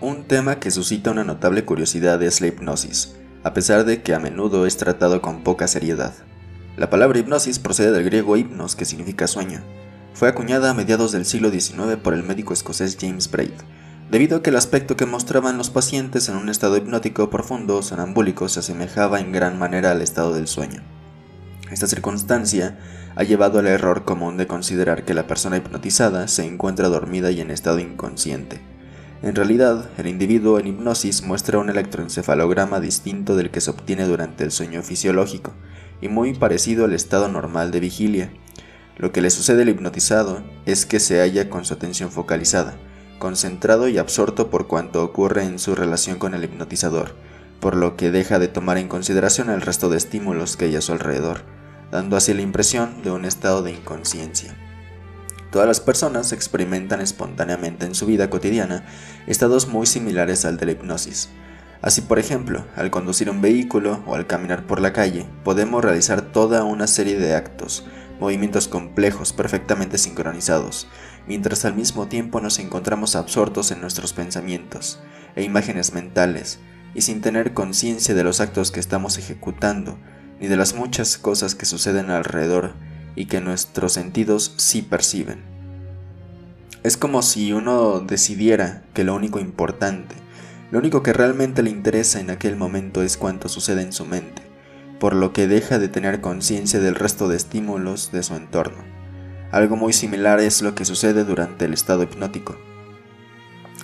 Un tema que suscita una notable curiosidad es la hipnosis, a pesar de que a menudo es tratado con poca seriedad. La palabra hipnosis procede del griego hipnos, que significa sueño. Fue acuñada a mediados del siglo XIX por el médico escocés James Braid, debido a que el aspecto que mostraban los pacientes en un estado hipnótico profundo sonambúlico se asemejaba en gran manera al estado del sueño. Esta circunstancia ha llevado al error común de considerar que la persona hipnotizada se encuentra dormida y en estado inconsciente. En realidad, el individuo en hipnosis muestra un electroencefalograma distinto del que se obtiene durante el sueño fisiológico y muy parecido al estado normal de vigilia. Lo que le sucede al hipnotizado es que se halla con su atención focalizada, concentrado y absorto por cuanto ocurre en su relación con el hipnotizador, por lo que deja de tomar en consideración el resto de estímulos que hay a su alrededor, dando así la impresión de un estado de inconsciencia. Todas las personas experimentan espontáneamente en su vida cotidiana estados muy similares al de la hipnosis. Así, por ejemplo, al conducir un vehículo o al caminar por la calle, podemos realizar toda una serie de actos, movimientos complejos perfectamente sincronizados, mientras al mismo tiempo nos encontramos absortos en nuestros pensamientos e imágenes mentales, y sin tener conciencia de los actos que estamos ejecutando, ni de las muchas cosas que suceden alrededor y que nuestros sentidos sí perciben. Es como si uno decidiera que lo único importante, lo único que realmente le interesa en aquel momento es cuanto sucede en su mente, por lo que deja de tener conciencia del resto de estímulos de su entorno. Algo muy similar es lo que sucede durante el estado hipnótico.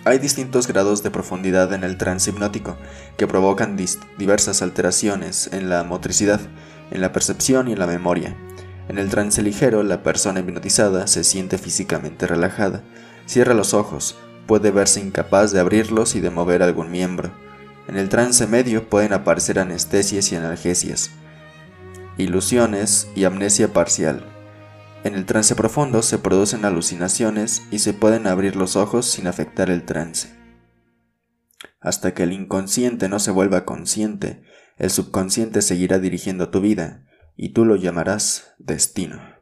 Hay distintos grados de profundidad en el trance hipnótico que provocan diversas alteraciones en la motricidad, en la percepción y en la memoria. En el trance ligero, la persona hipnotizada se siente físicamente relajada, cierra los ojos, puede verse incapaz de abrirlos y de mover algún miembro. En el trance medio pueden aparecer anestesias y analgesias, ilusiones y amnesia parcial. En el trance profundo se producen alucinaciones y se pueden abrir los ojos sin afectar el trance. Hasta que el inconsciente no se vuelva consciente, el subconsciente seguirá dirigiendo tu vida y tú lo llamarás destino.